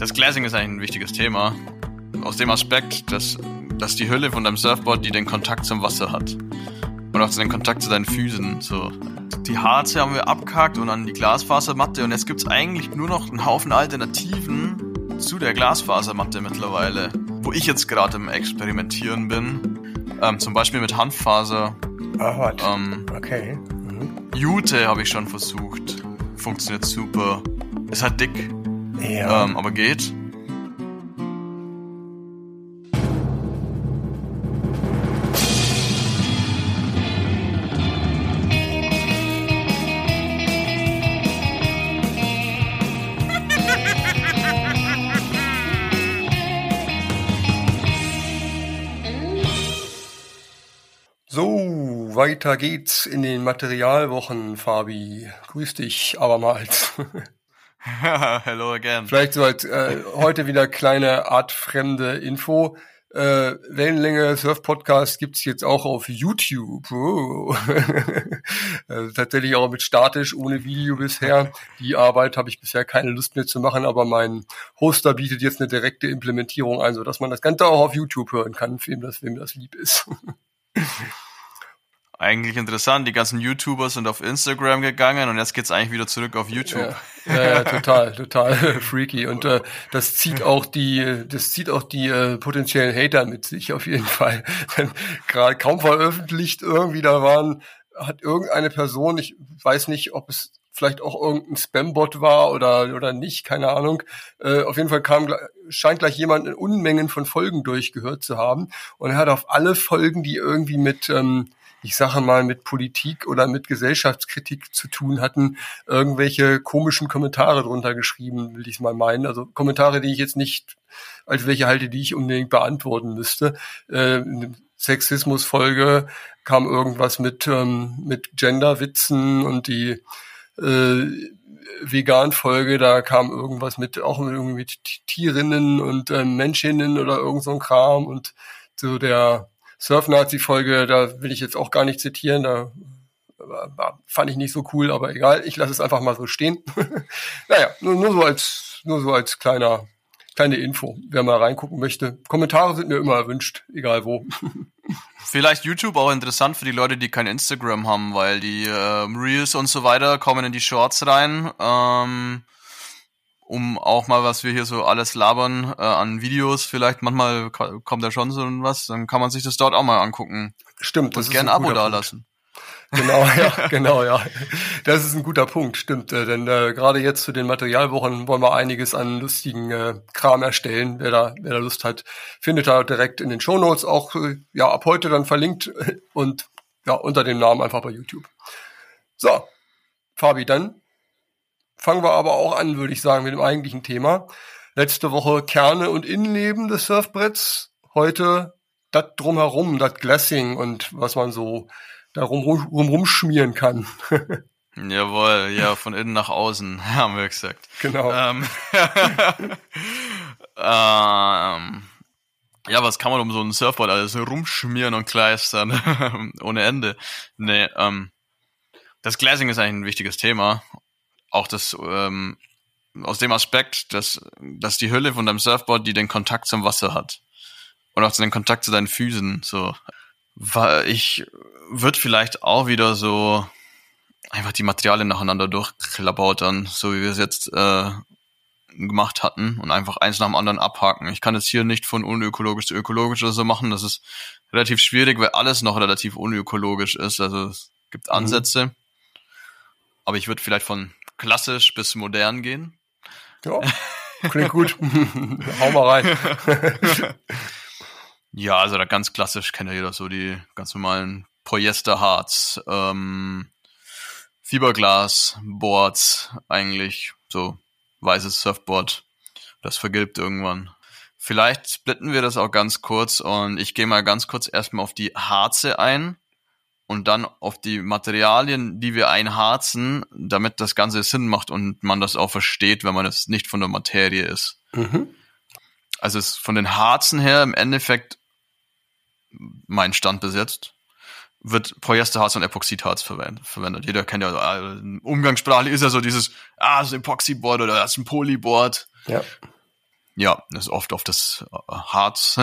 Das Glazing ist eigentlich ein wichtiges Thema. Aus dem Aspekt, dass, dass die Hülle von deinem Surfboard, die den Kontakt zum Wasser hat. Und auch den Kontakt zu deinen Füßen. So. Die Harze haben wir abgehakt und dann die Glasfasermatte. Und jetzt gibt's eigentlich nur noch einen Haufen Alternativen zu der Glasfasermatte mittlerweile. Wo ich jetzt gerade im Experimentieren bin. Ähm, zum Beispiel mit Hanffaser. Ah, Ähm, okay. Mhm. Jute habe ich schon versucht. Funktioniert super. Ist halt dick, Ja. ähm, aber geht. So, weiter geht's in den Materialwochen, Fabi. Grüß dich abermals. Hello again. Vielleicht so als äh, heute wieder kleine artfremde Info. Äh, Wellenlänge Surf Podcast gibt's jetzt auch auf YouTube. Oh. äh, tatsächlich auch mit statisch, ohne Video bisher. Die Arbeit habe ich bisher keine Lust mehr zu machen, aber mein Hoster bietet jetzt eine direkte Implementierung ein, sodass man das Ganze auch auf YouTube hören kann, wem das, wem das lieb ist. Eigentlich interessant. Die ganzen YouTuber sind auf Instagram gegangen und jetzt geht's eigentlich wieder zurück auf YouTube. Ja, ja, ja total, total freaky. Und äh, das zieht auch die, das zieht auch die äh, potenziellen Hater mit sich auf jeden Fall. Denn Gerade kaum veröffentlicht irgendwie da waren, hat irgendeine Person, ich weiß nicht, ob es vielleicht auch irgendein Spambot war oder oder nicht, keine Ahnung. Äh, auf jeden Fall kam scheint gleich jemand in Unmengen von Folgen durchgehört zu haben und er hat auf alle Folgen, die irgendwie mit ähm, ich sage mal, mit Politik oder mit Gesellschaftskritik zu tun hatten, irgendwelche komischen Kommentare drunter geschrieben, will ich mal meinen. Also Kommentare, die ich jetzt nicht als welche halte, die ich unbedingt beantworten müsste. Äh, der Sexismus-Folge kam irgendwas mit, ähm, mit Gender-Witzen und die äh, Vegan-Folge, da kam irgendwas mit, auch irgendwie mit Tierinnen und äh, Menschinnen oder irgend so ein Kram und so der Surf-Nazi-Folge, da will ich jetzt auch gar nicht zitieren, da fand ich nicht so cool, aber egal, ich lasse es einfach mal so stehen. naja, nur, nur so als, nur so als kleiner, kleine Info, wer mal reingucken möchte. Kommentare sind mir immer erwünscht, egal wo. Vielleicht YouTube auch interessant für die Leute, die kein Instagram haben, weil die ähm, Reels und so weiter kommen in die Shorts rein. Ähm, um auch mal, was wir hier so alles labern äh, an Videos, vielleicht manchmal ko- kommt da schon so was, dann kann man sich das dort auch mal angucken. Stimmt, Und ist gerne ein Abo da lassen. Genau, ja, genau, ja. Das ist ein guter Punkt, stimmt. Äh, denn äh, gerade jetzt zu den Materialwochen wollen wir einiges an lustigen äh, Kram erstellen. Wer da, wer da Lust hat, findet da direkt in den Shownotes auch äh, ja ab heute dann verlinkt und ja unter dem Namen einfach bei YouTube. So, Fabi, dann fangen wir aber auch an, würde ich sagen, mit dem eigentlichen Thema. Letzte Woche Kerne und Innenleben des Surfbretts. Heute das drumherum, das Glassing und was man so darum rum, rum, rumschmieren kann. Jawohl, ja, von innen nach außen, haben wir gesagt. genau. Ähm, ähm, ja, was kann man um so ein Surfboard alles rumschmieren und kleistern? Ohne Ende. Nee, ähm, das Glazing ist eigentlich ein wichtiges Thema. Auch das, ähm, aus dem Aspekt, dass, dass die Hülle von deinem Surfboard, die den Kontakt zum Wasser hat. Und auch den Kontakt zu deinen Füßen, so. Weil ich würde vielleicht auch wieder so einfach die Materialien nacheinander durchklabautern, so wie wir es jetzt äh, gemacht hatten und einfach eins nach dem anderen abhaken. Ich kann jetzt hier nicht von unökologisch zu ökologisch oder so machen. Das ist relativ schwierig, weil alles noch relativ unökologisch ist. Also es gibt Mhm. Ansätze. Aber ich würde vielleicht von klassisch bis modern gehen. Ja, klingt gut. Hau mal rein. Ja, also da ganz klassisch kennt ja jeder so die ganz normalen Polyesterharz, ähm, Fiberglas, Boards, eigentlich so weißes Surfboard. Das vergilbt irgendwann. Vielleicht splitten wir das auch ganz kurz und ich gehe mal ganz kurz erstmal auf die Harze ein und dann auf die Materialien, die wir einharzen, damit das Ganze Sinn macht und man das auch versteht, wenn man es nicht von der Materie ist. Mhm. Also es von den Harzen her im Endeffekt mein Stand bis jetzt wird Polyesterharz und Epoxidharz verwendet. Jeder kennt ja, äh, umgangssprachlich ist ja so dieses, ah, das ist ein Epoxyboard oder das ist ein Polyboard. Ja. ja, ist oft auf das Harz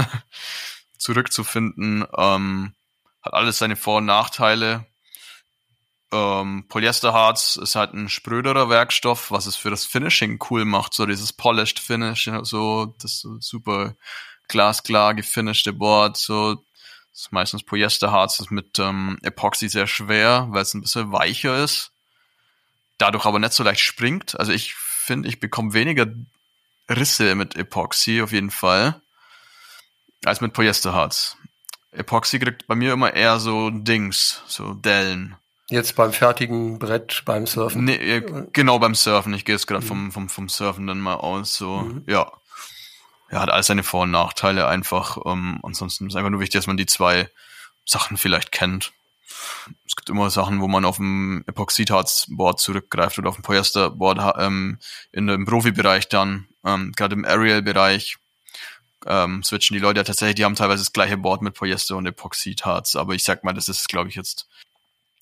zurückzufinden. Ähm, hat alles seine Vor- und Nachteile. Ähm, Polyesterharz ist halt ein spröderer Werkstoff, was es für das Finishing cool macht, so dieses polished Finish, so das so super glasklar gefinishte Board, so das ist meistens Polyesterharz, ist mit ähm, Epoxy sehr schwer, weil es ein bisschen weicher ist, dadurch aber nicht so leicht springt. Also ich finde, ich bekomme weniger Risse mit Epoxy auf jeden Fall als mit Polyesterharz. Epoxy kriegt bei mir immer eher so Dings, so Dellen. Jetzt beim fertigen Brett beim Surfen. Nee, äh, genau beim Surfen. Ich gehe jetzt gerade mhm. vom, vom, vom Surfen dann mal aus. So, mhm. ja. Ja, hat alles seine Vor- und Nachteile einfach. Ähm, ansonsten ist einfach nur wichtig, dass man die zwei Sachen vielleicht kennt. Es gibt immer Sachen, wo man auf dem Epoxidharzboard zurückgreift oder auf dem Polyesterboard ähm, in dem Profibereich dann, ähm, gerade im Aerial-Bereich, ähm, switchen die Leute ja tatsächlich, die haben teilweise das gleiche Board mit Polyester und Epoxidharz, aber ich sag mal, das ist, glaube ich, jetzt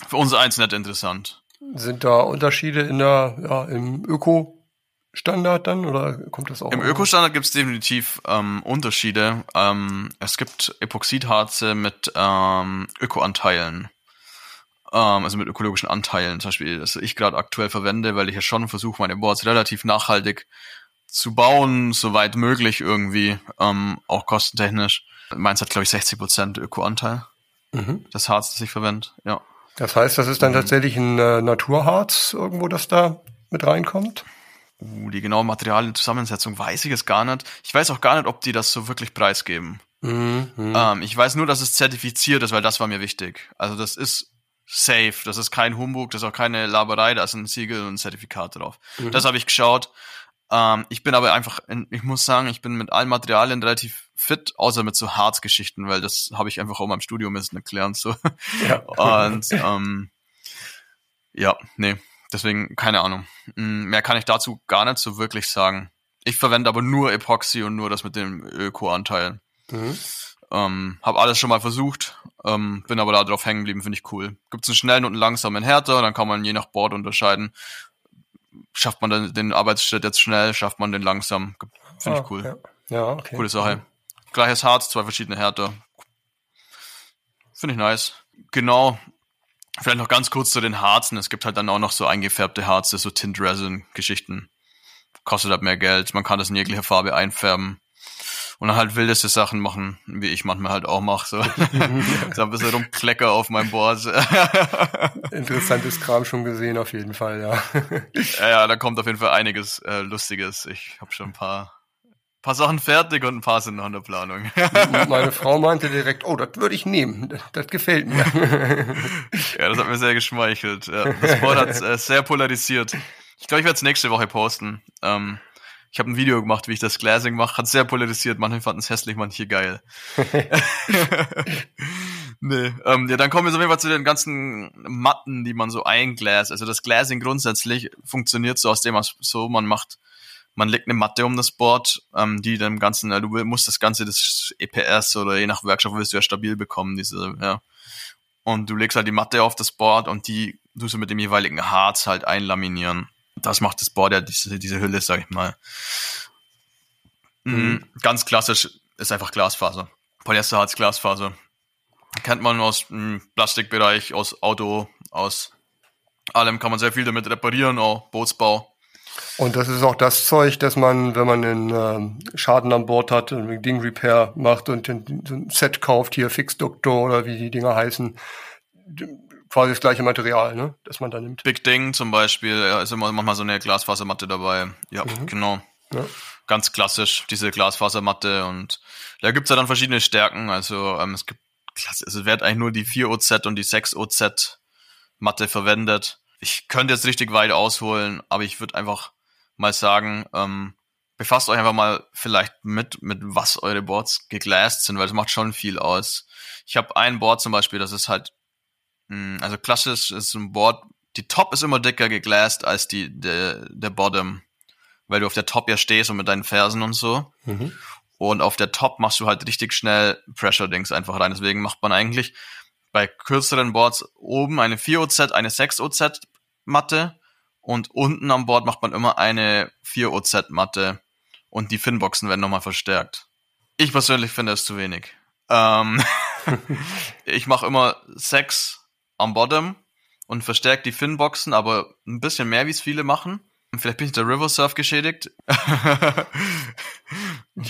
für uns eins nicht interessant. Sind da Unterschiede in der, ja, im Öko-Standard dann oder kommt das auch? Im Öko-Standard gibt es definitiv ähm, Unterschiede. Ähm, es gibt Epoxidharze mit ähm, Öko-Anteilen. Ähm, also mit ökologischen Anteilen, zum Beispiel, das ich gerade aktuell verwende, weil ich ja schon versuche, meine Boards relativ nachhaltig zu bauen, soweit möglich irgendwie, ähm, auch kostentechnisch. Meins hat, glaube ich, 60% Öko-Anteil. Mhm. Das Harz, das ich verwende, ja. Das heißt, das ist dann mhm. tatsächlich ein äh, Naturharz irgendwo, das da mit reinkommt? Uh, die genaue Materialienzusammensetzung weiß ich es gar nicht. Ich weiß auch gar nicht, ob die das so wirklich preisgeben. Mhm. Ähm, ich weiß nur, dass es zertifiziert ist, weil das war mir wichtig. Also das ist safe, das ist kein Humbug, das ist auch keine Laberei, da ist ein Siegel und ein Zertifikat drauf. Mhm. Das habe ich geschaut. Ähm, ich bin aber einfach, ich muss sagen, ich bin mit allen Materialien relativ fit, außer mit so Harzgeschichten, weil das habe ich einfach auch mal im Studium müssen erklären. So. Ja. Und ähm, ja, nee, deswegen keine Ahnung. Mm, mehr kann ich dazu gar nicht so wirklich sagen. Ich verwende aber nur Epoxy und nur das mit dem Öko-Anteil. Mhm. Ähm, hab alles schon mal versucht, ähm, bin aber da drauf hängen geblieben, finde ich cool. Gibt's einen schnellen und einen langsamen Härter, dann kann man je nach Board unterscheiden schafft man dann den Arbeitsschritt jetzt schnell, schafft man den langsam. Finde ich ah, cool. Ja. ja, okay. Coole Sache. Gleiches Harz, zwei verschiedene Härte. Finde ich nice. Genau. Vielleicht noch ganz kurz zu den Harzen. Es gibt halt dann auch noch so eingefärbte Harze, so Tint Resin Geschichten. Kostet halt mehr Geld. Man kann das in jeglicher Farbe einfärben und dann halt wildeste Sachen machen, wie ich manchmal halt auch mache. So. so ein bisschen rumklecker auf meinem Board. Interessantes Kram schon gesehen, auf jeden Fall, ja. ja, ja, da kommt auf jeden Fall einiges äh, Lustiges. Ich habe schon ein paar paar Sachen fertig und ein paar sind noch in der Planung. Meine Frau meinte direkt, oh, das würde ich nehmen. Das, das, gefällt mir. ja, das hat mir sehr geschmeichelt. Ja, das Board hat äh, sehr polarisiert. Ich glaube, ich werde es nächste Woche posten. Ähm, ich habe ein Video gemacht, wie ich das Glassing mache. Hat sehr polarisiert. Manche fanden es hässlich, manche geil. nee, ähm, ja, dann kommen wir so auf jeden Fall zu den ganzen Matten, die man so eingläst. Also das Glassing grundsätzlich funktioniert so aus dem, was so man macht. Man legt eine Matte um das Board, ähm, die dem Ganzen, äh, du musst das Ganze, das EPS oder je nach Werkstoff willst du ja stabil bekommen, diese, ja. Und du legst halt die Matte auf das Board und die tust du mit dem jeweiligen Harz halt einlaminieren das macht das Board ja diese, diese Hülle, sag ich mal. Mhm. Ganz klassisch ist einfach Glasfaser. Polyesterharz Glasfaser. Kennt man aus dem Plastikbereich, aus Auto, aus allem kann man sehr viel damit reparieren, auch Bootsbau. Und das ist auch das Zeug, dass man, wenn man einen ähm, Schaden an Bord hat, ein Ding Repair macht und ein Set kauft, hier Fix Doctor oder wie die Dinger heißen, quasi das gleiche Material, ne, das man da nimmt. Big Ding zum Beispiel, ja, ist immer manchmal so eine Glasfasermatte dabei. Ja, mhm. genau. Ja. Ganz klassisch, diese Glasfasermatte und da gibt's ja dann verschiedene Stärken. Also ähm, es gibt, also es wird eigentlich nur die 4OZ und die 6OZ Matte verwendet. Ich könnte jetzt richtig weit ausholen, aber ich würde einfach mal sagen, ähm, befasst euch einfach mal vielleicht mit, mit was eure Boards geglast sind, weil das macht schon viel aus. Ich habe ein Board zum Beispiel, das ist halt also klassisch ist ein Board, die Top ist immer dicker geglast als die, der, der Bottom, weil du auf der Top ja stehst und mit deinen Fersen und so. Mhm. Und auf der Top machst du halt richtig schnell Pressure-Dings einfach rein. Deswegen macht man eigentlich bei kürzeren Boards oben eine 4OZ, eine 6OZ Matte und unten am Board macht man immer eine 4OZ Matte. und die Finboxen werden nochmal verstärkt. Ich persönlich finde es zu wenig. Ähm, ich mache immer sechs am Bottom und verstärke die Finboxen, aber ein bisschen mehr, wie es viele machen. Vielleicht bin ich der River Surf geschädigt.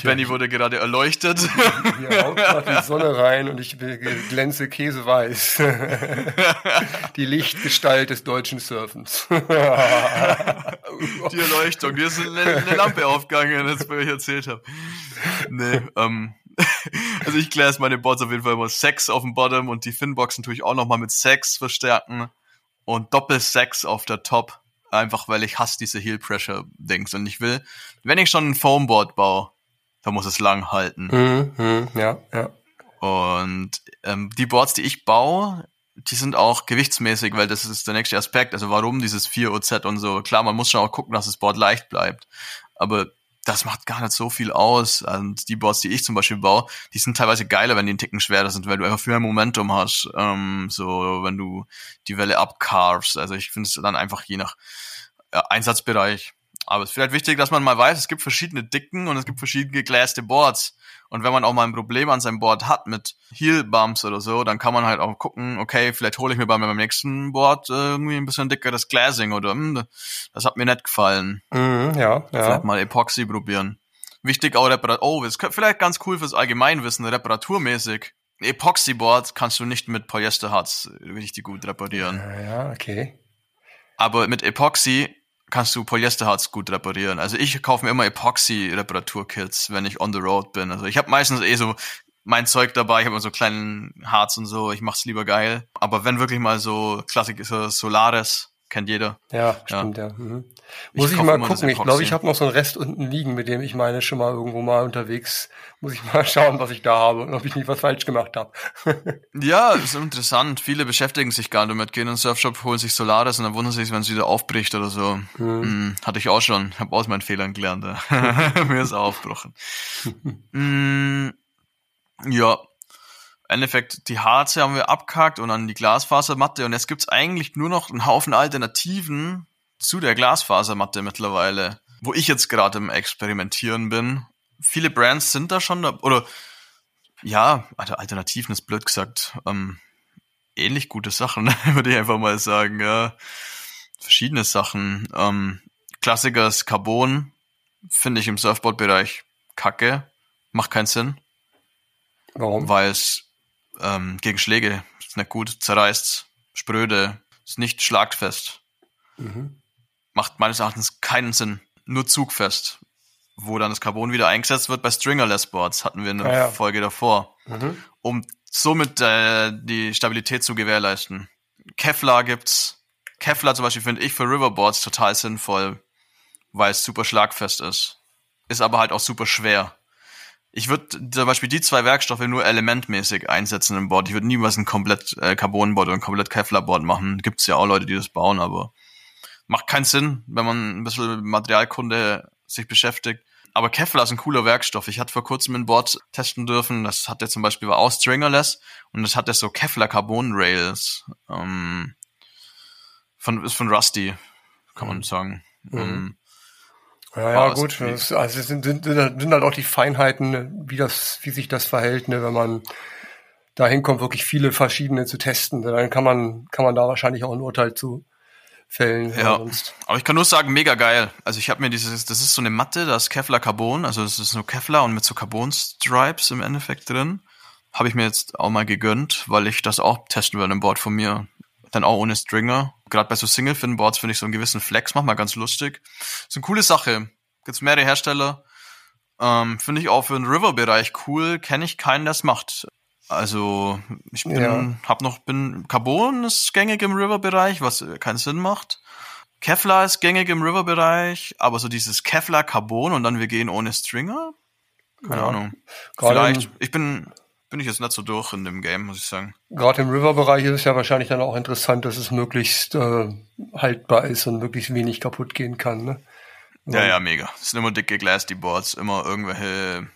Benny wurde gerade erleuchtet. Hier haut gerade die Sonne rein und ich glänze käseweiß. die Lichtgestalt des deutschen Surfens. die Erleuchtung. Dir ist eine, eine Lampe aufgegangen, als ich erzählt habe. Nee, ähm, also ich kläre meine Boards auf jeden Fall immer Sex auf dem Bottom und die Finboxen tue ich auch nochmal mit Sex verstärken und Doppel-Sex auf der Top. Einfach weil ich hasse diese Heel Pressure Dings und ich will, wenn ich schon ein Foamboard baue, dann muss es lang halten. Mhm, mh, ja, ja. Und ähm, die Boards, die ich baue, die sind auch gewichtsmäßig, weil das ist der nächste Aspekt. Also warum dieses 4 OZ und so. Klar, man muss schon auch gucken, dass das Board leicht bleibt. Aber das macht gar nicht so viel aus. Und die Boards, die ich zum Beispiel baue, die sind teilweise geiler, wenn die einen Ticken schwerer sind, weil du einfach viel mehr Momentum hast. Ähm, so, wenn du die Welle abcarvst. Also ich finde es dann einfach je nach Einsatzbereich. Aber es ist vielleicht wichtig, dass man mal weiß, es gibt verschiedene Dicken und es gibt verschiedene gegläste Boards. Und wenn man auch mal ein Problem an seinem Board hat mit Heel Bumps oder so, dann kann man halt auch gucken, okay, vielleicht hole ich mir bei meinem nächsten Board äh, irgendwie ein bisschen dickeres Glazing oder mh, hm, das hat mir nicht gefallen. Mhm, ja, ja. Vielleicht mal Epoxy probieren. Wichtig auch Reparatur. Oh, das ist vielleicht ganz cool fürs Allgemeinwissen, reparaturmäßig. Epoxy-Board kannst du nicht mit Polyesterharz richtig gut reparieren. Ja, okay. Aber mit Epoxy kannst du Polyesterharz gut reparieren. Also ich kaufe mir immer Epoxy-Reparaturkits, wenn ich on the road bin. Also ich habe meistens eh so mein Zeug dabei, ich habe immer so kleinen Harz und so, ich mach's lieber geil. Aber wenn wirklich mal so Klassik ist, Solaris, kennt jeder. Ja, stimmt, ja. ja. Mhm. Muss ich, mal gucken. Ich glaube, ich habe noch so einen Rest unten liegen, mit dem ich meine schon mal irgendwo mal unterwegs. Muss ich mal schauen, was ich da habe und ob ich nicht was falsch gemacht habe. ja, ist interessant. Viele beschäftigen sich gar nicht damit, gehen in den Surfshop, holen sich Solaris und dann wundern sich, wenn es wieder aufbricht oder so. Mhm. Hm, hatte ich auch schon. Habe aus meinen Fehlern gelernt. Mir ist aufgebrochen. hm, ja, Endeffekt, die Harze haben wir abkackt und dann die Glasfasermatte und jetzt gibt's eigentlich nur noch einen Haufen Alternativen zu der Glasfasermatte mittlerweile, wo ich jetzt gerade im Experimentieren bin. Viele Brands sind da schon, oder ja, also Alternativen ist blöd gesagt, ähm, ähnlich gute Sachen, würde ich einfach mal sagen, ja. Verschiedene Sachen. Ähm, Klassiker ist Carbon, finde ich im Surfboard-Bereich kacke, macht keinen Sinn. Warum? Weil es ähm, gegen Schläge ist nicht gut, zerreißt, spröde, ist nicht schlagfest. Mhm. Macht meines Erachtens keinen Sinn. Nur zugfest. Wo dann das Carbon wieder eingesetzt wird bei Stringerless Boards, hatten wir in der ja, ja. Folge davor. Mhm. Um somit äh, die Stabilität zu gewährleisten. Kevlar gibt's. Kevlar zum Beispiel finde ich für Riverboards total sinnvoll, weil es super schlagfest ist. Ist aber halt auch super schwer. Ich würde zum Beispiel die zwei Werkstoffe nur elementmäßig einsetzen im Board. Ich würde niemals ein komplett äh, Carbonboard oder ein komplett Kevlar-Board machen. Gibt's ja auch Leute, die das bauen, aber macht keinen Sinn, wenn man ein bisschen Materialkunde sich beschäftigt. Aber Kevlar ist ein cooler Werkstoff. Ich hatte vor kurzem ein Board testen dürfen. Das hatte zum Beispiel war auch stringerless und das hatte so Kevlar Carbon Rails. Ähm, von, ist von Rusty, kann man sagen. Mhm. Ähm, ja, ja, gut. Das, also es sind, sind, sind halt auch die Feinheiten, wie das, wie sich das verhält, ne, wenn man dahin kommt, wirklich viele verschiedene zu testen. Dann kann man, kann man da wahrscheinlich auch ein Urteil zu fällen. Ja, aber ich kann nur sagen, mega geil. Also ich habe mir dieses, das ist so eine Matte, das ist Kevlar Carbon, also das ist nur Kevlar und mit so Carbon Stripes im Endeffekt drin. Habe ich mir jetzt auch mal gegönnt, weil ich das auch testen will im Board von mir. Dann auch ohne Stringer. Gerade bei so Single-Fin-Boards finde ich so einen gewissen Flex manchmal ganz lustig. ist eine coole Sache. Gibt's mehrere Hersteller. Ähm, finde ich auch für den River-Bereich cool. Kenne ich keinen, der es macht. Also ich bin, ja. hab noch, bin Carbon ist gängig im River-Bereich, was keinen Sinn macht. Kevlar ist gängig im River-Bereich, aber so dieses Kevlar Carbon und dann wir gehen ohne Stringer. Keine ja. Ahnung. Vielleicht. Ich bin bin ich jetzt nicht so durch in dem Game, muss ich sagen. Gerade im River-Bereich ist es ja wahrscheinlich dann auch interessant, dass es möglichst äh, haltbar ist und möglichst wenig kaputt gehen kann. Ne? Ja, ja, mega. Es sind immer dicke Glass, die Boards, immer irgendwelche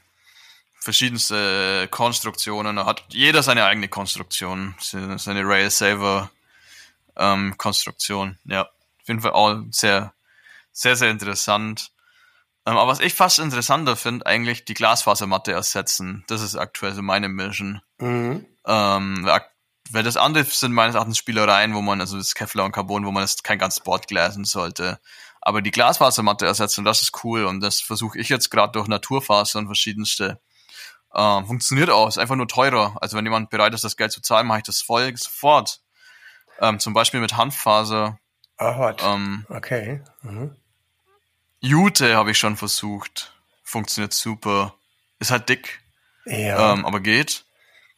verschiedenste Konstruktionen. Da hat jeder seine eigene Konstruktion, seine Rail Saver ähm, Konstruktion. Ja, auf jeden Fall auch sehr, sehr, sehr interessant. Ähm, aber was ich fast interessanter finde, eigentlich die Glasfasermatte ersetzen. Das ist aktuell so meine Mission. Mhm. Ähm, weil das andere sind meines Erachtens Spielereien, wo man, also das Kevlar und Carbon, wo man das kein ganzes Board glasen sollte. Aber die Glasfasermatte ersetzen, das ist cool und das versuche ich jetzt gerade durch Naturfaser und verschiedenste. Ähm, funktioniert auch, ist einfach nur teurer. Also wenn jemand bereit ist, das Geld zu zahlen, mache ich das voll sofort. Ähm, zum Beispiel mit Hanffaser. Ah, ähm, okay. Mhm. Jute habe ich schon versucht. Funktioniert super. Ist halt dick. Ja. Ähm, aber geht.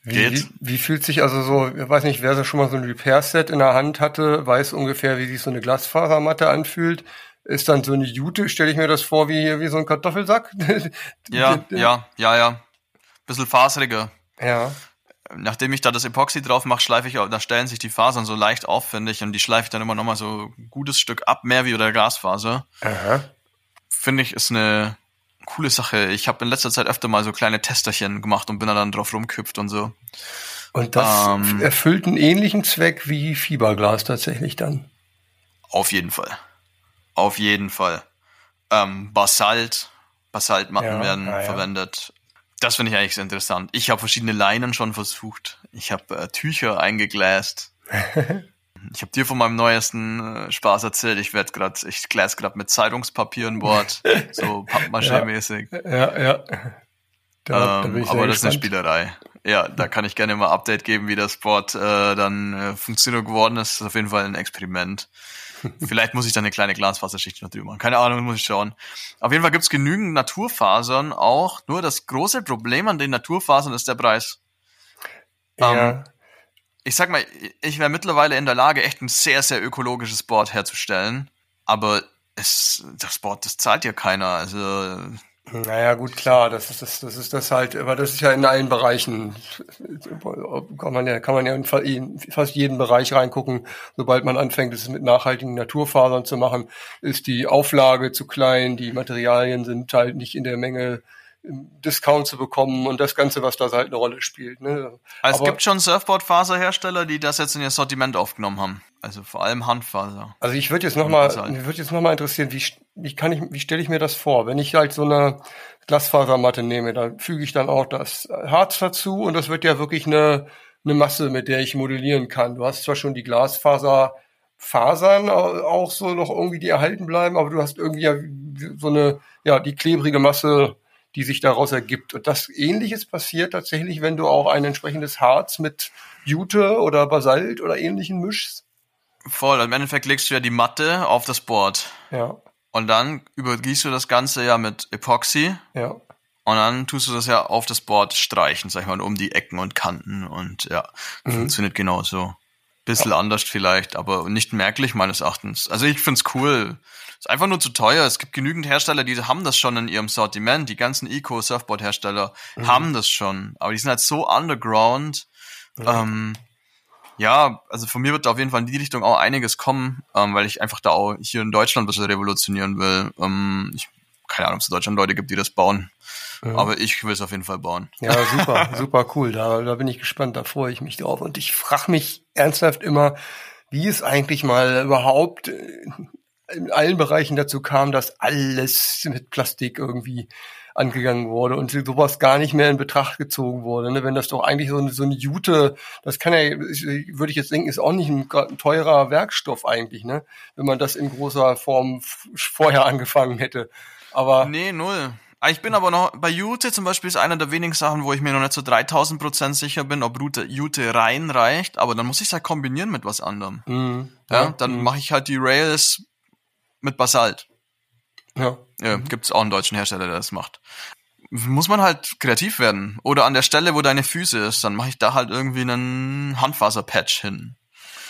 Wie, geht. Wie, wie, fühlt sich also so, ich weiß nicht, wer so schon mal so ein Repair-Set in der Hand hatte, weiß ungefähr, wie sich so eine Glasfasermatte anfühlt. Ist dann so eine Jute, stelle ich mir das vor, wie, wie so ein Kartoffelsack? ja, ja, ja, ja. Bisschen faseriger. Ja. Nachdem ich da das Epoxy drauf mache, schleife ich, da stellen sich die Fasern so leicht auf, finde ich, und die schleife ich dann immer nochmal so ein gutes Stück ab, mehr wie der Glasfaser. Aha finde ich, ist eine coole Sache. Ich habe in letzter Zeit öfter mal so kleine Testerchen gemacht und bin dann drauf rumküpft und so. Und das ähm, erfüllt einen ähnlichen Zweck wie Fiberglas tatsächlich dann. Auf jeden Fall. Auf jeden Fall. Ähm, Basalt, Basaltmatten ja, werden ja. verwendet. Das finde ich eigentlich sehr interessant. Ich habe verschiedene Leinen schon versucht. Ich habe äh, Tücher eingegläst. Ich habe dir von meinem neuesten äh, Spaß erzählt. Ich werde gerade, ich glas gerade mit Zeitungspapier ein Bord, so Pappmaché-mäßig. Ja, ja. ja. Da, ähm, da aber das ist eine Spielerei. Ja, da kann ich gerne mal Update geben, wie das Board äh, dann äh, funktioniert geworden ist. Das ist auf jeden Fall ein Experiment. Vielleicht muss ich dann eine kleine Glasfaserschicht noch drüber machen. Keine Ahnung, muss ich schauen. Auf jeden Fall gibt's genügend Naturfasern auch. Nur das große Problem an den Naturfasern ist der Preis. Ja. Ähm, ich sag mal, ich wäre mittlerweile in der Lage, echt ein sehr, sehr ökologisches Board herzustellen. Aber es, das Board, das zahlt ja keiner. Also. Naja, gut, klar, das ist das, das ist das halt, aber das ist ja in allen Bereichen. Kann man ja, kann man ja in fast jeden Bereich reingucken. Sobald man anfängt, es mit nachhaltigen Naturfasern zu machen, ist die Auflage zu klein, die Materialien sind halt nicht in der Menge Discount zu bekommen und das Ganze, was da halt eine Rolle spielt. Ne? Also es gibt schon Surfboard-Faserhersteller, die das jetzt in ihr Sortiment aufgenommen haben. Also vor allem Handfaser. Also ich würde jetzt nochmal, halt. würde jetzt nochmal interessieren, wie, wie kann ich, wie stelle ich mir das vor? Wenn ich halt so eine Glasfasermatte nehme, dann füge ich dann auch das Harz dazu und das wird ja wirklich eine, eine Masse, mit der ich modellieren kann. Du hast zwar schon die Glasfaser Fasern auch so noch irgendwie, die erhalten bleiben, aber du hast irgendwie ja so eine, ja, die klebrige Masse die sich daraus ergibt. Und das Ähnliches passiert tatsächlich, wenn du auch ein entsprechendes Harz mit Jute oder Basalt oder Ähnlichem mischst. Voll, im Endeffekt legst du ja die Matte auf das Board. Ja. Und dann übergießt du das Ganze ja mit Epoxy. Ja. Und dann tust du das ja auf das Board streichen, sag ich mal, um die Ecken und Kanten. Und ja, mhm. funktioniert genauso. Bisschen ja. anders vielleicht, aber nicht merklich meines Erachtens. Also ich find's cool. Ist einfach nur zu teuer. Es gibt genügend Hersteller, die haben das schon in ihrem Sortiment. Die ganzen Eco-Surfboard-Hersteller mhm. haben das schon. Aber die sind halt so underground. Mhm. Ähm, ja, also von mir wird da auf jeden Fall in die Richtung auch einiges kommen, ähm, weil ich einfach da auch hier in Deutschland was revolutionieren will. Ähm, ich, keine Ahnung, ob es in Deutschland Leute gibt, die das bauen. Mhm. Aber ich will es auf jeden Fall bauen. Ja, super, super cool. Da, da bin ich gespannt, da freue ich mich drauf. Und ich frage mich ernsthaft immer, wie es eigentlich mal überhaupt äh, in allen Bereichen dazu kam, dass alles mit Plastik irgendwie angegangen wurde und sowas gar nicht mehr in Betracht gezogen wurde. Ne? Wenn das doch eigentlich so eine, so eine Jute, das kann ja, würde ich jetzt denken, ist auch nicht ein, ein, teurer Werkstoff eigentlich, ne? Wenn man das in großer Form vorher angefangen hätte. Aber nee, null. Ah, ich bin aber noch, bei Jute zum Beispiel ist einer der wenigen Sachen, wo ich mir noch nicht so 3000 Prozent sicher bin, ob Jute, Jute reinreicht, aber dann muss ich es halt kombinieren mit was anderem. Mhm. Ja, ja, dann mhm. mache ich halt die Rails mit Basalt. Ja. ja mhm. Gibt es auch einen deutschen Hersteller, der das macht. Muss man halt kreativ werden. Oder an der Stelle, wo deine Füße ist, dann mache ich da halt irgendwie einen Handfaserpatch hin.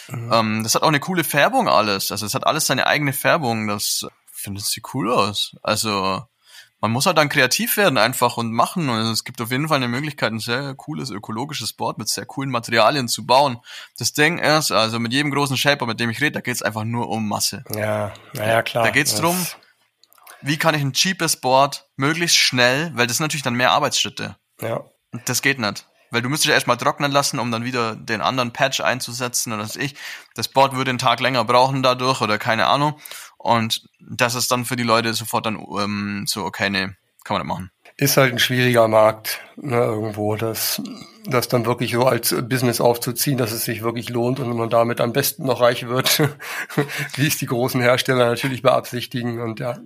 Mhm. Ähm, das hat auch eine coole Färbung alles. Also es hat alles seine eigene Färbung. Das findet sie cool aus. Also man muss halt dann kreativ werden einfach und machen. Und es gibt auf jeden Fall eine Möglichkeit, ein sehr cooles ökologisches Board mit sehr coolen Materialien zu bauen. Das Ding ist, also mit jedem großen Shaper, mit dem ich rede, da geht es einfach nur um Masse. Ja, naja, klar. Da geht es drum, wie kann ich ein cheapes Board möglichst schnell, weil das sind natürlich dann mehr Arbeitsschritte. Ja. Das geht nicht. Weil du müsstest ja erstmal trocknen lassen, um dann wieder den anderen Patch einzusetzen oder was ich. Das Board würde einen Tag länger brauchen dadurch oder keine Ahnung. Und das ist dann für die Leute sofort dann ähm, so, okay, nee, kann man nicht machen. Ist halt ein schwieriger Markt, ne, irgendwo, das, das dann wirklich so als Business aufzuziehen, dass es sich wirklich lohnt und man damit am besten noch reich wird, wie es die großen Hersteller natürlich beabsichtigen. Und ja,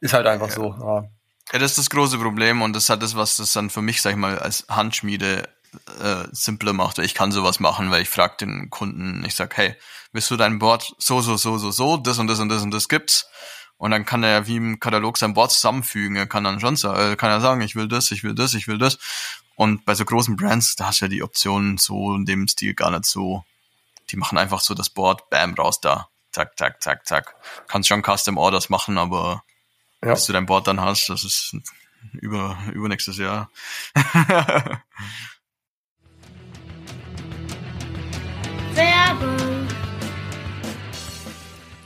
ist halt einfach ja. so. Ja. ja, das ist das große Problem und das hat das, was das dann für mich, sag ich mal, als Handschmiede äh, simpler macht. Ich kann sowas machen, weil ich frage den Kunden, ich sag, hey, willst du dein Board so, so, so, so, so, das und das und das und das gibt's? Und dann kann er ja wie im Katalog sein Board zusammenfügen. Er kann dann schon sagen, äh, kann er sagen, ich will das, ich will das, ich will das. Und bei so großen Brands, da hast du ja die Optionen so in dem Stil gar nicht so. Die machen einfach so das Board, bam, raus da. Zack, zack, zack, zack. Kannst schon Custom Orders machen, aber ja. bis du dein Board dann hast, das ist über, übernächstes Jahr. Werbung.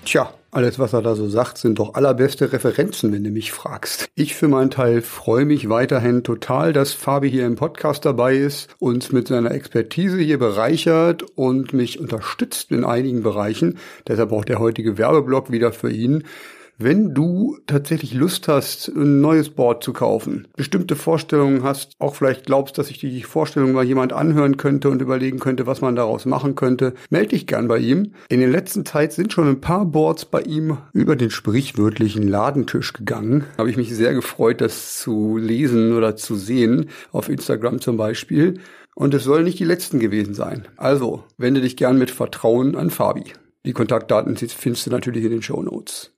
Tja, alles, was er da so sagt, sind doch allerbeste Referenzen, wenn du mich fragst. Ich für meinen Teil freue mich weiterhin total, dass Fabi hier im Podcast dabei ist, uns mit seiner Expertise hier bereichert und mich unterstützt in einigen Bereichen. Deshalb auch der heutige Werbeblock wieder für ihn wenn du tatsächlich Lust hast, ein neues Board zu kaufen, bestimmte Vorstellungen hast, auch vielleicht glaubst, dass sich die Vorstellung mal jemand anhören könnte und überlegen könnte, was man daraus machen könnte, melde dich gern bei ihm. In der letzten Zeit sind schon ein paar Boards bei ihm über den sprichwörtlichen Ladentisch gegangen. Habe ich mich sehr gefreut, das zu lesen oder zu sehen, auf Instagram zum Beispiel. Und es sollen nicht die letzten gewesen sein. Also, wende dich gern mit Vertrauen an Fabi. Die Kontaktdaten findest du natürlich in den Show Notes.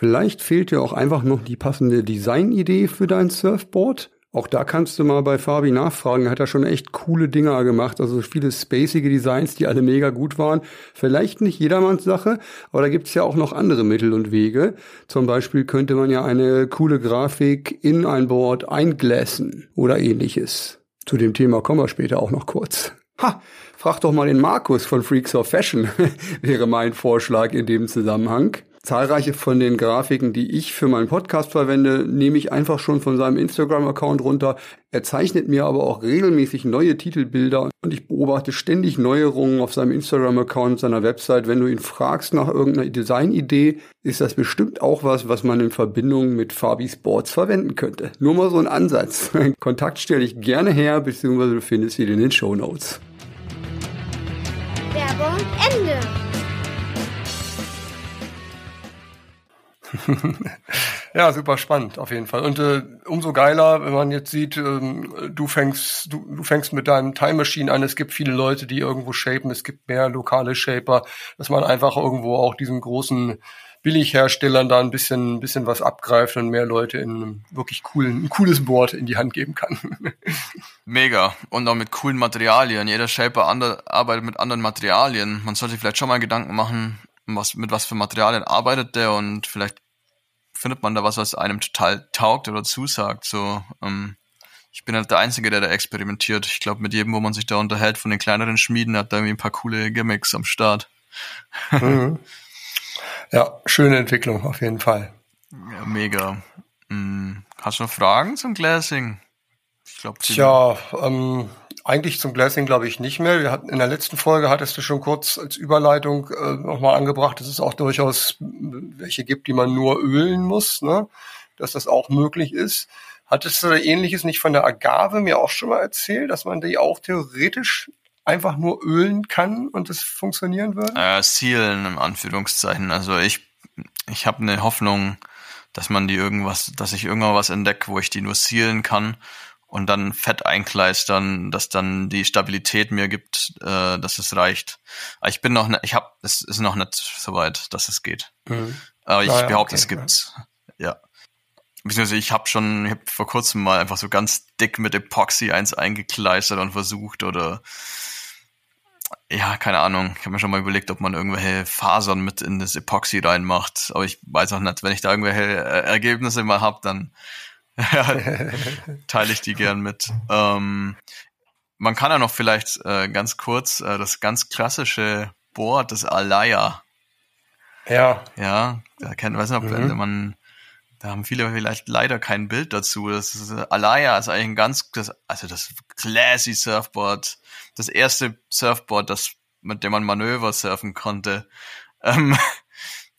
Vielleicht fehlt dir auch einfach noch die passende Designidee für dein Surfboard. Auch da kannst du mal bei Fabi nachfragen. Er hat da schon echt coole Dinger gemacht. Also viele spacige Designs, die alle mega gut waren. Vielleicht nicht jedermanns Sache, aber da gibt's ja auch noch andere Mittel und Wege. Zum Beispiel könnte man ja eine coole Grafik in ein Board einglassen oder ähnliches. Zu dem Thema kommen wir später auch noch kurz. Ha, frag doch mal den Markus von Freaks of Fashion, wäre mein Vorschlag in dem Zusammenhang. Zahlreiche von den Grafiken, die ich für meinen Podcast verwende, nehme ich einfach schon von seinem Instagram-Account runter. Er zeichnet mir aber auch regelmäßig neue Titelbilder und ich beobachte ständig Neuerungen auf seinem Instagram-Account, seiner Website. Wenn du ihn fragst nach irgendeiner Designidee, ist das bestimmt auch was, was man in Verbindung mit Fabi Sports verwenden könnte. Nur mal so ein Ansatz. Kontakt stelle ich gerne her, beziehungsweise du findest ihn in den Show Notes. Werbung Ende. ja, super spannend auf jeden Fall. Und äh, umso geiler, wenn man jetzt sieht, ähm, du fängst, du, du fängst mit deinem Time Machine an. Es gibt viele Leute, die irgendwo shapen. Es gibt mehr lokale Shaper, dass man einfach irgendwo auch diesen großen Billigherstellern da ein bisschen, ein bisschen was abgreift und mehr Leute in einem wirklich coolen, ein cooles Board in die Hand geben kann. Mega. Und auch mit coolen Materialien. Jeder Shaper ander, arbeitet mit anderen Materialien. Man sollte vielleicht schon mal Gedanken machen, was, mit was für Materialien arbeitet der und vielleicht findet man da was, was einem total taugt oder zusagt. So, ähm, ich bin halt der Einzige, der da experimentiert. Ich glaube, mit jedem, wo man sich da unterhält, von den kleineren Schmieden, hat da irgendwie ein paar coole Gimmicks am Start. Mhm. Ja, schöne Entwicklung auf jeden Fall. Ja, mega. Hm, hast du noch Fragen zum Glassing? Ich glaube, Tja, ähm, eigentlich zum Glassing glaube ich nicht mehr. Wir hatten in der letzten Folge hattest du schon kurz als Überleitung äh, nochmal angebracht, dass es auch durchaus welche gibt, die man nur ölen muss, ne? dass das auch möglich ist. Hattest du ähnliches nicht von der Agave mir auch schon mal erzählt, dass man die auch theoretisch einfach nur ölen kann und es funktionieren würde? Äh, sealen im Anführungszeichen. Also ich, ich habe eine Hoffnung, dass man die irgendwas, dass ich irgendwann was entdecke, wo ich die nur sealen kann und dann Fett einkleistern, dass dann die Stabilität mir gibt, äh, dass es reicht. Aber ich bin noch, ne, ich habe, es ist noch nicht so weit, dass es geht. Mhm. Aber ich naja, behaupte, okay, es gibt's. Ja. ja. Beziehungsweise ich habe schon, ich habe vor kurzem mal einfach so ganz dick mit Epoxy eins eingekleistert und versucht oder ja, keine Ahnung. Ich habe mir schon mal überlegt, ob man irgendwelche Fasern mit in das Epoxy reinmacht. Aber ich weiß auch nicht, wenn ich da irgendwelche äh, Ergebnisse mal hab, dann ja, teile ich die gern mit. Ähm, man kann ja noch vielleicht äh, ganz kurz äh, das ganz klassische Board, das Alaya. Ja. Ja, da kennt, weiß nicht, ob mhm. man, da haben viele vielleicht leider kein Bild dazu. Das ist, äh, Alaya ist eigentlich ein ganz, das, also das classy Surfboard, das erste Surfboard, das, mit dem man Manöver surfen konnte. Ähm,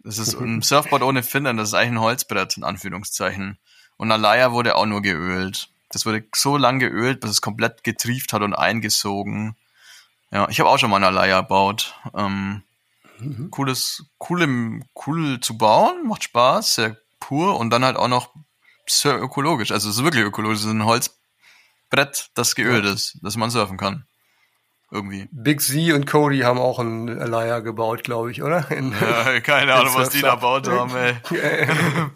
Das ist ein Surfboard ohne Finnen, das ist eigentlich ein Holzbrett, in Anführungszeichen. Und Alaya wurde auch nur geölt. Das wurde so lang geölt, bis es komplett getrieft hat und eingesogen. Ja, ich habe auch schon mal eine Alaya gebaut. Ähm, mhm. Cooles, cool, im, cool zu bauen, macht Spaß, sehr pur und dann halt auch noch sehr ökologisch. Also es ist wirklich ökologisch. Es ist ein Holzbrett, das geölt ja. ist, dass man surfen kann. Irgendwie. Big Z und Cody haben auch ein Alaya gebaut, glaube ich, oder? In, ja, keine Ahnung, was die da gebaut haben, ey.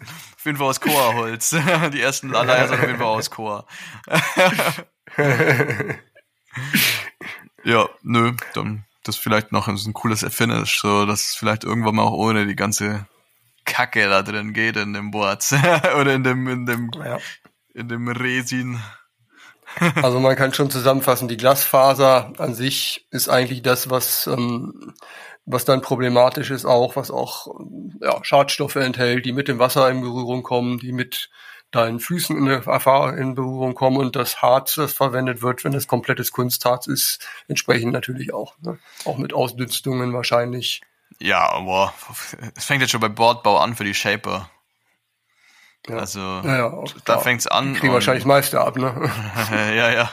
auf jeden Fall aus Koa-Holz. Die ersten Alayas sind auf jeden Fall aus Koa. ja, nö, dann das vielleicht noch ein cooles Finish, so dass es vielleicht irgendwann mal auch ohne die ganze Kacke da drin geht in dem Board oder in dem in dem ja. in dem Resin. also man kann schon zusammenfassen, die Glasfaser an sich ist eigentlich das, was ähm, was dann problematisch ist auch, was auch ja, Schadstoffe enthält, die mit dem Wasser in Berührung kommen, die mit deinen Füßen in, in Berührung kommen und das Harz, das verwendet wird, wenn es komplettes Kunstharz ist, entsprechend natürlich auch. Ne? Auch mit Ausdünstungen wahrscheinlich. Ja, aber es fängt jetzt schon bei Bordbau an für die Shaper. Ja. Also ja, ja, da fängt's an. Die kriegen wahrscheinlich das meiste ab, ne? ja, ja.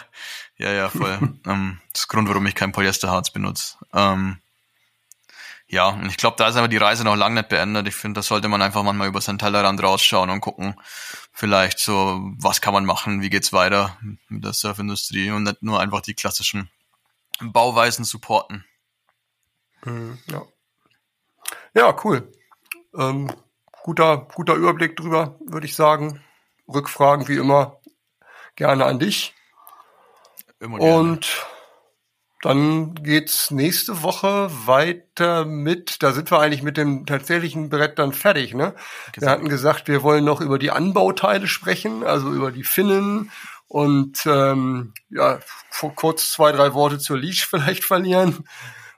Ja, ja, voll. ähm, das ist der Grund, warum ich kein Polyesterharz benutze. Ähm, ja, und ich glaube, da ist aber die Reise noch lange nicht beendet. Ich finde, da sollte man einfach manchmal über seinen Tellerrand rausschauen und gucken, vielleicht so, was kann man machen, wie geht's weiter mit der Surfindustrie und nicht nur einfach die klassischen Bauweisen supporten. Mhm, ja. ja, cool. Ähm, guter, guter Überblick drüber, würde ich sagen. Rückfragen wie immer gerne an dich. Immer gerne. Und dann geht's nächste Woche weiter mit, da sind wir eigentlich mit dem tatsächlichen Brett dann fertig, ne? Wir hatten gesagt, wir wollen noch über die Anbauteile sprechen, also über die Finnen und ähm, ja, kurz zwei, drei Worte zur Leash vielleicht verlieren.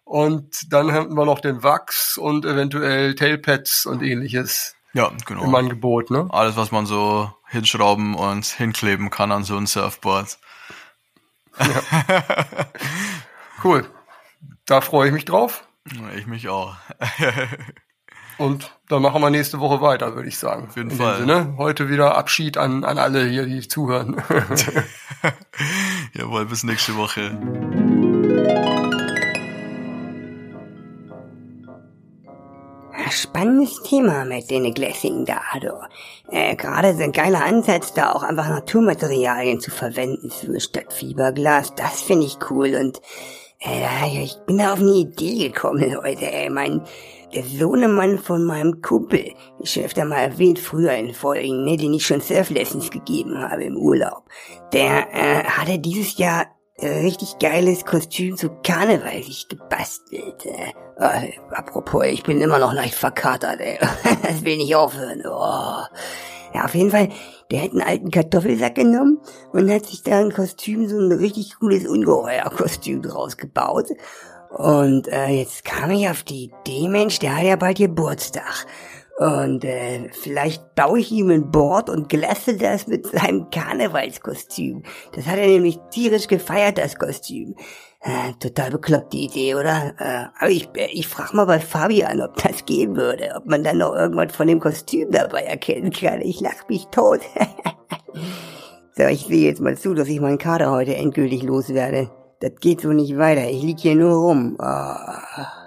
Und dann haben wir noch den Wachs und eventuell Tailpads und ähnliches. Ja, genau. Im Angebot, ne? Alles, was man so hinschrauben und hinkleben kann an so ein Surfboard. Ja. Cool. Da freue ich mich drauf. Ich mich auch. Und dann machen wir nächste Woche weiter, würde ich sagen. Auf jeden In Fall. Sinne. Heute wieder Abschied an, an alle hier, die zuhören. Jawohl, bis nächste Woche. Spannendes Thema mit den Glassing da, du. Äh, Gerade so ein geiler Ansatz, da auch einfach Naturmaterialien zu verwenden für statt Fiberglas. Das finde ich cool und äh, ich bin auf eine Idee gekommen, Leute. Ey, mein, der Sohnemann von meinem Kumpel, ich schon öfter mal erwähnt, früher in Folgen, ne, den ich schon Surflessons gegeben habe im Urlaub, der äh, hatte dieses Jahr äh, richtig geiles Kostüm zu Karneval sich gebastelt. Äh, äh, apropos, ich bin immer noch leicht verkatert, ey. das will nicht aufhören. Oh. Ja, auf jeden Fall, der hat einen alten Kartoffelsack genommen und hat sich da ein Kostüm, so ein richtig cooles Ungeheuer-Kostüm draus gebaut. Und äh, jetzt kam ich auf die Idee, Mensch, der hat ja bald Geburtstag. Und äh, vielleicht baue ich ihm ein Board und glasse das mit seinem Karnevalskostüm. Das hat er nämlich tierisch gefeiert, das Kostüm. Äh, total bekloppt die Idee, oder? Äh, aber ich, ich frag mal bei Fabian, ob das gehen würde, ob man dann noch irgendwas von dem Kostüm dabei erkennen kann. Ich lach mich tot. so, ich sehe jetzt mal zu, dass ich meinen Kader heute endgültig loswerde. Das geht so nicht weiter. Ich lieg hier nur rum. Oh.